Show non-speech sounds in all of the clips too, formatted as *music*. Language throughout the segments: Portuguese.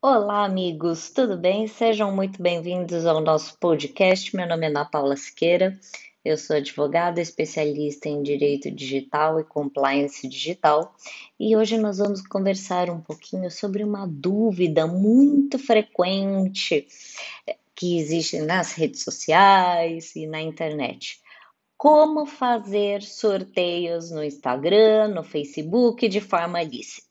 Olá, amigos, tudo bem? Sejam muito bem-vindos ao nosso podcast. Meu nome é Ana Paula Siqueira, eu sou advogada especialista em direito digital e compliance digital e hoje nós vamos conversar um pouquinho sobre uma dúvida muito frequente que existe nas redes sociais e na internet. Como fazer sorteios no Instagram, no Facebook de forma lícita?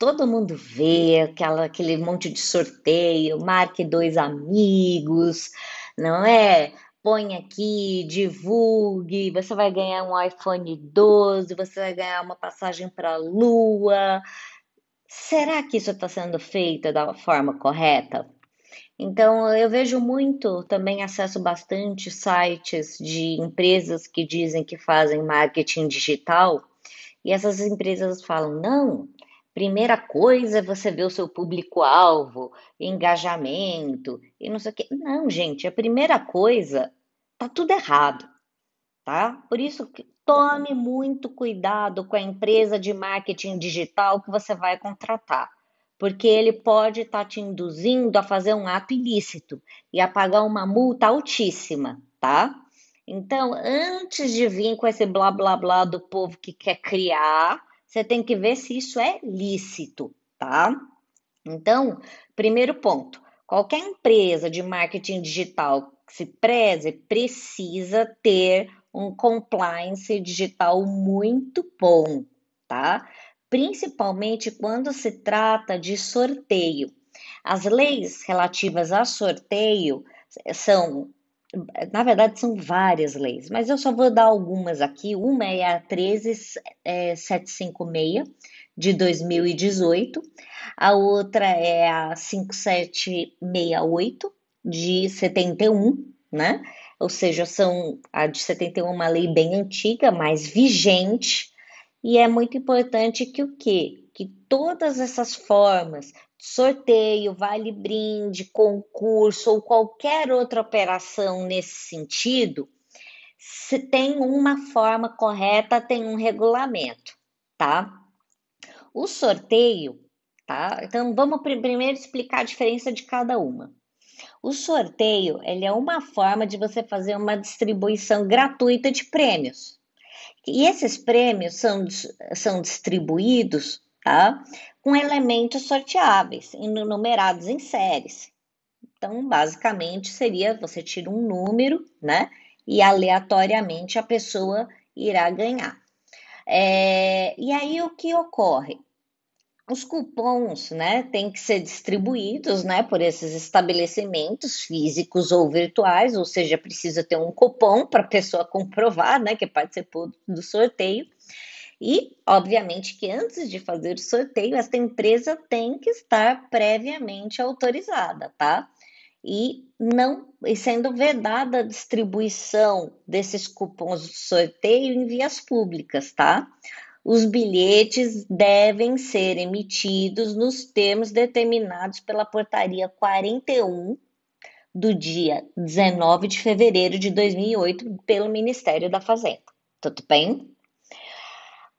Todo mundo vê aquela, aquele monte de sorteio, marque dois amigos, não é? Põe aqui, divulgue, você vai ganhar um iPhone 12, você vai ganhar uma passagem para a Lua. Será que isso está sendo feito da forma correta? Então, eu vejo muito, também acesso bastante sites de empresas que dizem que fazem marketing digital, e essas empresas falam: não, Primeira coisa é você ver o seu público-alvo, engajamento e não sei o quê. Não, gente, a primeira coisa tá tudo errado, tá? Por isso, tome muito cuidado com a empresa de marketing digital que você vai contratar, porque ele pode estar tá te induzindo a fazer um ato ilícito e a pagar uma multa altíssima, tá? Então, antes de vir com esse blá blá blá do povo que quer criar, você tem que ver se isso é lícito, tá? Então, primeiro ponto: qualquer empresa de marketing digital que se preze precisa ter um compliance digital muito bom, tá? Principalmente quando se trata de sorteio. As leis relativas a sorteio são na verdade, são várias leis, mas eu só vou dar algumas aqui. Uma é a 13756 de 2018, a outra é a 5768 de 71, né? Ou seja, são a de 71 uma lei bem antiga, mas vigente, e é muito importante que o quê? Que todas essas formas sorteio, vale brinde, concurso ou qualquer outra operação nesse sentido, se tem uma forma correta, tem um regulamento, tá? O sorteio, tá? Então vamos primeiro explicar a diferença de cada uma. O sorteio, ele é uma forma de você fazer uma distribuição gratuita de prêmios. E esses prêmios são, são distribuídos, tá? com elementos sorteáveis, numerados em séries. Então, basicamente, seria você tira um número, né? E aleatoriamente a pessoa irá ganhar. É, e aí o que ocorre? Os cupons, né, têm que ser distribuídos, né, por esses estabelecimentos físicos ou virtuais, ou seja, precisa ter um cupom para a pessoa *laughs* comprovar, né, que participou do sorteio. E, obviamente, que antes de fazer o sorteio, essa empresa tem que estar previamente autorizada, tá? E não e sendo vedada a distribuição desses cupons de sorteio em vias públicas, tá? Os bilhetes devem ser emitidos nos termos determinados pela portaria 41 do dia 19 de fevereiro de 2008 pelo Ministério da Fazenda. Tudo bem?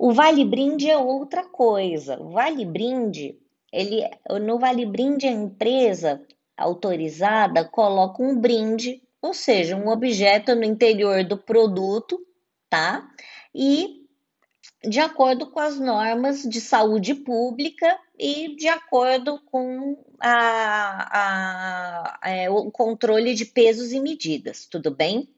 O Vale Brinde é outra coisa. O Vale Brinde, ele, no Vale Brinde, a empresa autorizada coloca um brinde, ou seja, um objeto no interior do produto, tá? E de acordo com as normas de saúde pública e de acordo com a, a, é, o controle de pesos e medidas, tudo bem?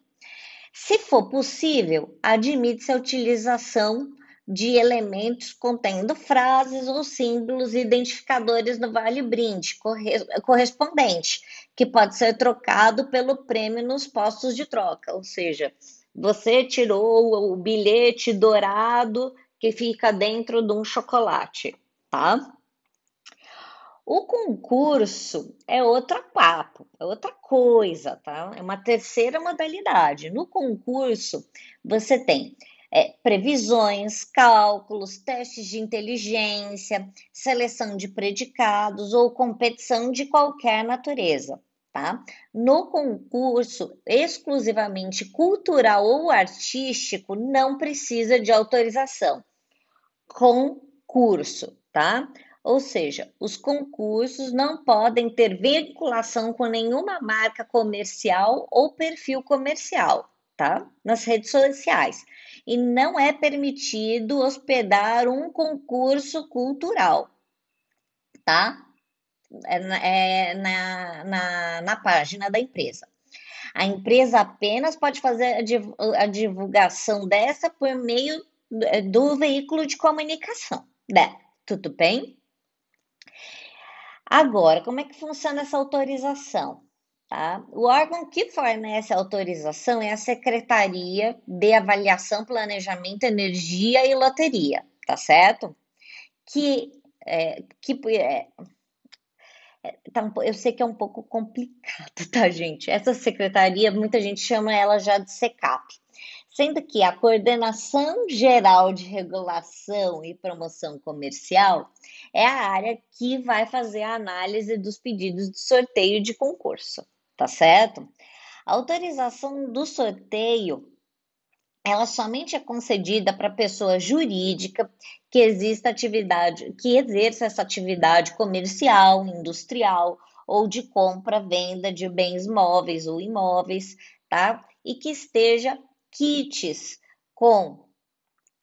Se for possível, admite-se a utilização de elementos contendo frases ou símbolos identificadores no Vale Brinde correspondente, que pode ser trocado pelo prêmio nos postos de troca. Ou seja, você tirou o bilhete dourado que fica dentro de um chocolate, tá? O concurso é outro papo, é outra coisa, tá? É uma terceira modalidade. No concurso, você tem é, previsões, cálculos, testes de inteligência, seleção de predicados ou competição de qualquer natureza. Tá? No concurso exclusivamente cultural ou artístico, não precisa de autorização. Concurso, tá? Ou seja, os concursos não podem ter vinculação com nenhuma marca comercial ou perfil comercial, tá? Nas redes sociais. E não é permitido hospedar um concurso cultural, tá? É, é na, na, na página da empresa. A empresa apenas pode fazer a divulgação dessa por meio do veículo de comunicação? Tudo bem? Agora, como é que funciona essa autorização? Tá? O órgão que fornece autorização é a Secretaria de Avaliação, Planejamento, Energia e Loteria, tá certo? Que, é, que é, tá, eu sei que é um pouco complicado, *laughs* tá, gente? Essa secretaria, muita gente chama ela já de SECAP sendo que a Coordenação Geral de Regulação e Promoção Comercial é a área que vai fazer a análise dos pedidos de sorteio de concurso, tá certo? A autorização do sorteio ela somente é concedida para pessoa jurídica que exista atividade, que exerça essa atividade comercial, industrial ou de compra, venda de bens móveis ou imóveis, tá? E que esteja kits com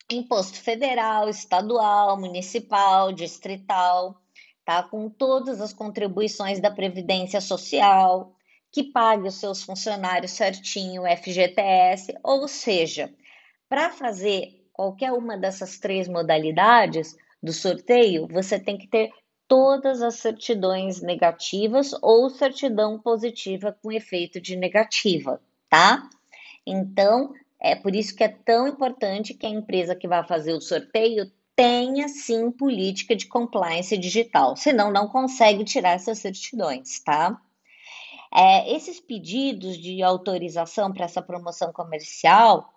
imposto federal, estadual, municipal, distrital, tá? Com todas as contribuições da Previdência Social, que pague os seus funcionários certinho, FGTS, ou seja, para fazer qualquer uma dessas três modalidades do sorteio, você tem que ter todas as certidões negativas ou certidão positiva com efeito de negativa, tá? Então, é por isso que é tão importante que a empresa que vai fazer o sorteio tenha sim política de compliance digital, senão não consegue tirar essas certidões, tá? É, esses pedidos de autorização para essa promoção comercial,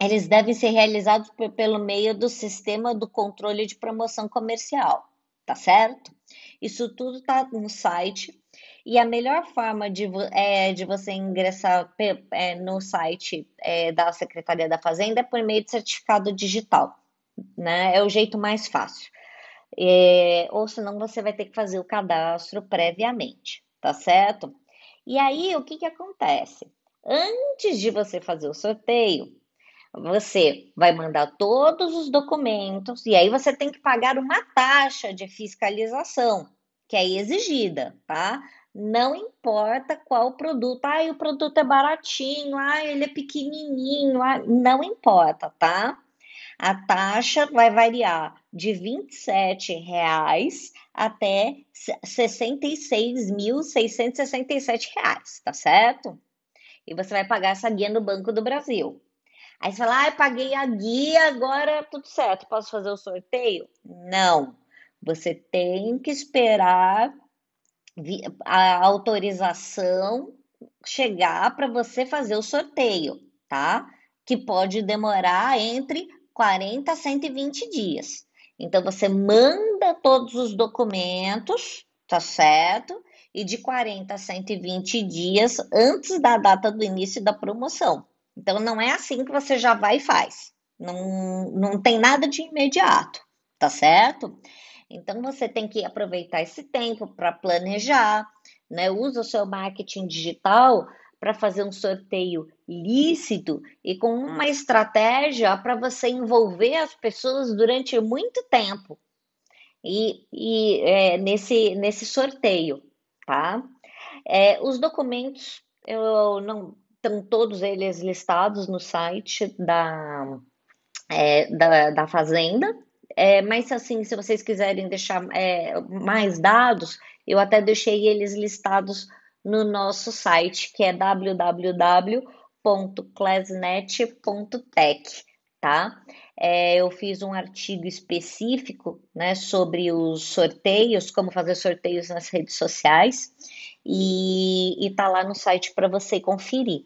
eles devem ser realizados pelo meio do sistema do controle de promoção comercial, tá certo? Isso tudo está no site e a melhor forma de, é, de você ingressar é, no site é, da Secretaria da Fazenda é por meio de certificado digital, né? É o jeito mais fácil. É, ou senão você vai ter que fazer o cadastro previamente, tá certo? E aí, o que, que acontece? Antes de você fazer o sorteio, você vai mandar todos os documentos e aí você tem que pagar uma taxa de fiscalização, que é exigida, tá? Não importa qual produto. Ah, o produto é baratinho, ah, ele é pequenininho, ah, não importa, tá? A taxa vai variar de R$ 27,00 até R$ 66.667, tá certo? E você vai pagar essa guia no Banco do Brasil. Aí você fala, ah, eu paguei a guia, agora tudo certo, posso fazer o sorteio? Não. Você tem que esperar a autorização chegar para você fazer o sorteio, tá? Que pode demorar entre 40 a 120 dias. Então você manda todos os documentos, tá certo? E de 40 a 120 dias antes da data do início da promoção. Então não é assim que você já vai e faz. Não, não tem nada de imediato, tá certo? Então você tem que aproveitar esse tempo para planejar, né? Usa o seu marketing digital para fazer um sorteio lícito e com uma estratégia para você envolver as pessoas durante muito tempo e, e é, nesse, nesse sorteio, tá? É, os documentos eu não estão todos eles listados no site da, é, da, da Fazenda, é, mas assim, se vocês quiserem deixar é, mais dados, eu até deixei eles listados no nosso site, que é www.classnet.tech, tá? É, eu fiz um artigo específico né, sobre os sorteios, como fazer sorteios nas redes sociais, e, está lá no site para você conferir.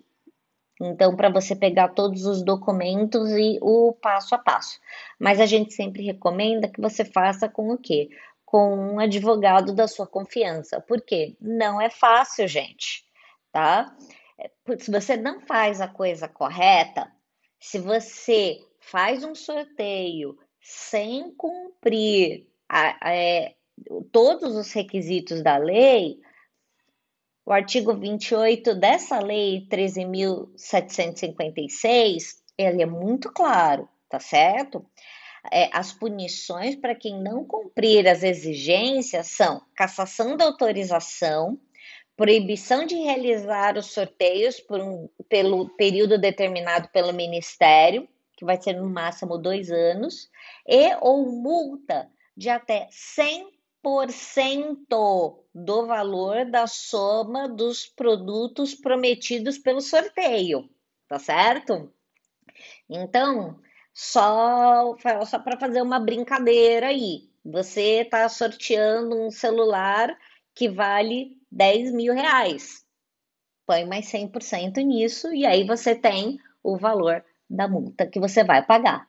Então, para você pegar todos os documentos e o passo a passo. Mas a gente sempre recomenda que você faça com o quê? Com um advogado da sua confiança. Por quê? Não é fácil, gente, tá? Se você não faz a coisa correta, se você faz um sorteio sem cumprir a, a, é, todos os requisitos da lei, o artigo 28 dessa lei 13.756, ele é muito claro, tá certo? É, as punições para quem não cumprir as exigências são cassação da autorização, proibição de realizar os sorteios por um, pelo período determinado pelo Ministério, que vai ser no máximo dois anos, e ou multa de até 100% do valor da soma dos produtos prometidos pelo sorteio, tá certo? Então, só, só para fazer uma brincadeira aí, você está sorteando um celular que vale 10 mil reais. Põe mais 100% nisso e aí você tem o valor da multa que você vai pagar.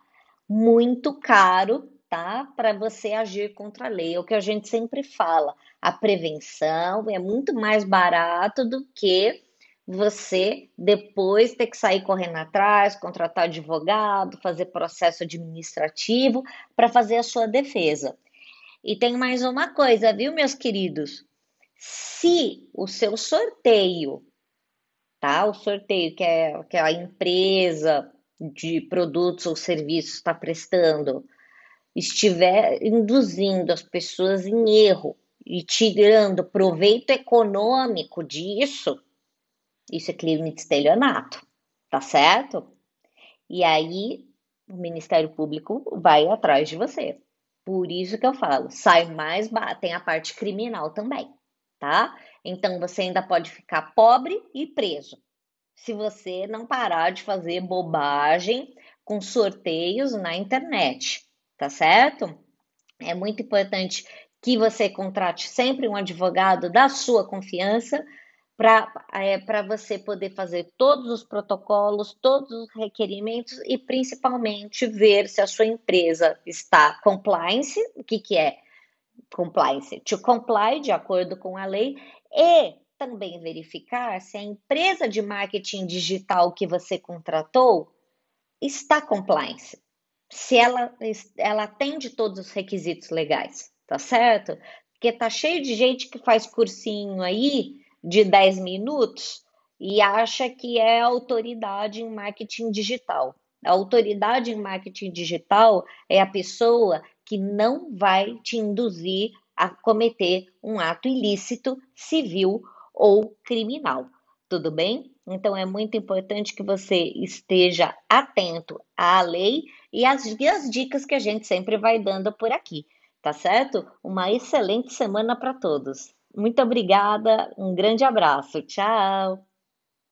Muito caro, tá? Para você agir contra a lei. É o que a gente sempre fala. A prevenção é muito mais barato do que você depois ter que sair correndo atrás, contratar advogado, fazer processo administrativo para fazer a sua defesa. E tem mais uma coisa, viu, meus queridos? Se o seu sorteio, tá? O sorteio que, é, que a empresa de produtos ou serviços está prestando estiver induzindo as pessoas em erro e tirando proveito econômico disso, isso é crime de estelionato, tá certo? E aí o Ministério Público vai atrás de você. Por isso que eu falo, sai mais, tem a parte criminal também, tá? Então você ainda pode ficar pobre e preso se você não parar de fazer bobagem com sorteios na internet, tá certo? É muito importante que você contrate sempre um advogado da sua confiança para é, você poder fazer todos os protocolos, todos os requerimentos e principalmente ver se a sua empresa está compliance, o que, que é compliance? To comply, de acordo com a lei, e também verificar se a empresa de marketing digital que você contratou está compliance, se ela, ela atende todos os requisitos legais, tá certo? Porque tá cheio de gente que faz cursinho aí de 10 minutos e acha que é autoridade em marketing digital. A autoridade em marketing digital é a pessoa que não vai te induzir a cometer um ato ilícito civil ou criminal. Tudo bem? Então é muito importante que você esteja atento à lei e às, dicas que a gente sempre vai dando por aqui, tá certo? Uma excelente semana para todos. Muito obrigada, um grande abraço, tchau!